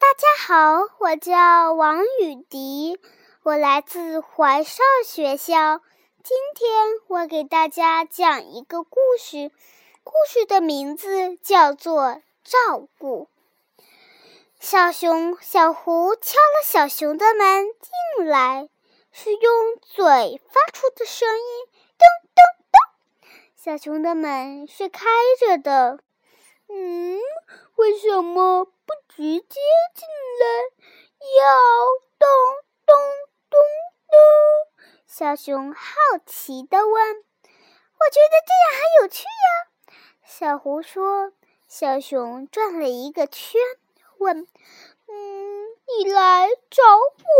大家好，我叫王雨迪，我来自怀少学校。今天我给大家讲一个故事，故事的名字叫做《照顾》。小熊小胡敲了小熊的门进来，是用嘴发出的声音，咚咚咚。小熊的门是开着的。嗯，为什么不直接进来？要咚咚咚咚？小熊好奇地问。我觉得这样很有趣呀。小狐说。小熊转了一个圈。问：“嗯，你来找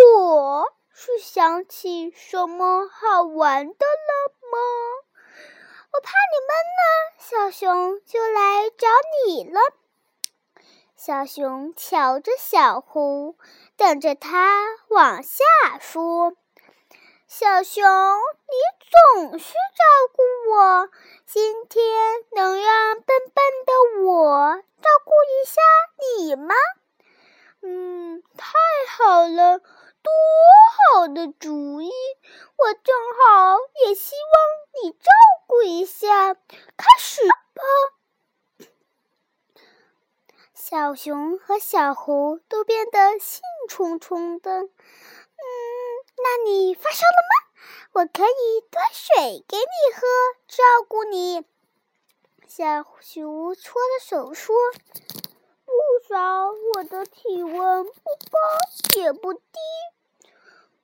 我是想起什么好玩的了吗？我怕你闷呢，小熊就来找你了。”小熊瞧着小狐，等着它往下说：“小熊，你总是照顾我，今天能让笨笨的我。”照顾一下你吗？嗯，太好了，多好的主意！我正好也希望你照顾一下。开始吧。小熊和小狐都变得兴冲冲的。嗯，那你发烧了吗？我可以端水给你喝，照顾你。小熊搓了手说：“不烧，我的体温不高也不低。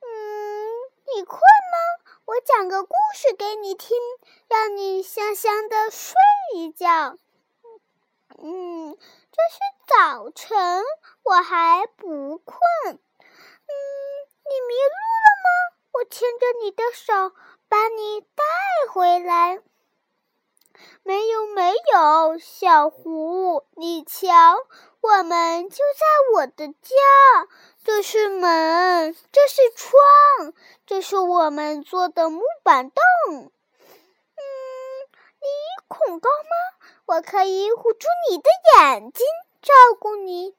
嗯，你困吗？我讲个故事给你听，让你香香的睡一觉。嗯，这是早晨，我还不困。嗯，你迷路了吗？我牵着你的手，把你带回来。”没有没有，小胡，你瞧，我们就在我的家。这是门，这是窗，这是我们做的木板凳。嗯，你恐高吗？我可以捂住你的眼睛，照顾你。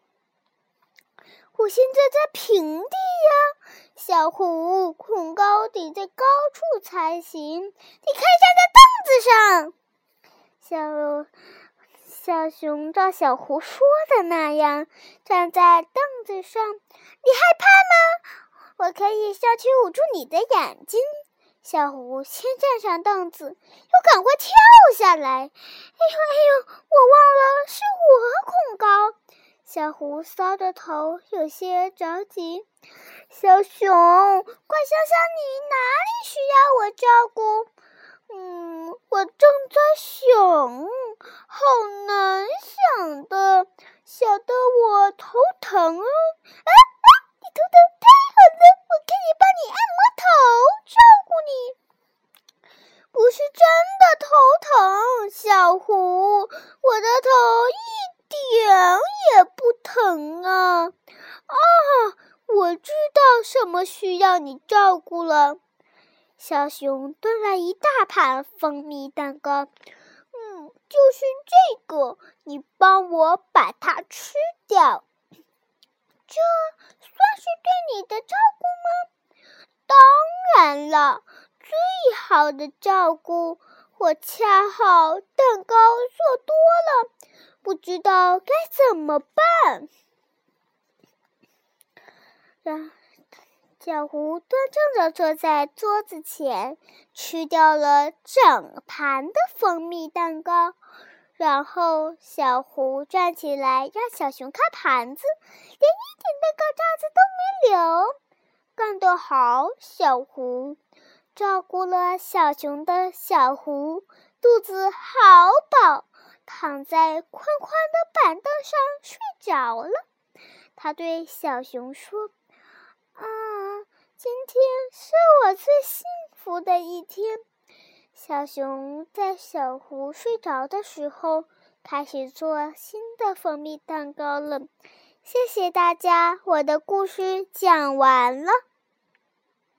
我现在在平地呀，小胡，恐高得在高处才行。你可以站在凳子上。小小熊照小胡说的那样站在凳子上，你害怕吗？我可以上去捂住你的眼睛。小狐先站上凳子，又赶快跳下来。哎呦哎呦，我忘了是我恐高。小狐搔着头，有些着急。小熊，快想想，你哪里需要我照顾？嗯，我正在想，好难想的，想得我头疼！啊啊，你头疼太好了，我可以帮你按摩头，照顾你。不是真的头疼，小胡，我的头一点也不疼啊！啊，我知道什么需要你照顾了。小熊端来一大盘蜂蜜蛋糕，嗯，就是这个，你帮我把它吃掉，这算是对你的照顾吗？当然了，最好的照顾。我恰好蛋糕做多了，不知道该怎么办。让。小胡端正着坐在桌子前，吃掉了整盘的蜂蜜蛋糕。然后，小胡站起来，让小熊看盘子，连一点蛋糕渣子都没留。干得好，小胡！照顾了小熊的小胡，肚子好饱，躺在宽宽的板凳上睡着了。他对小熊说。啊，今天是我最幸福的一天。小熊在小狐睡着的时候，开始做新的蜂蜜蛋糕了。谢谢大家，我的故事讲完了。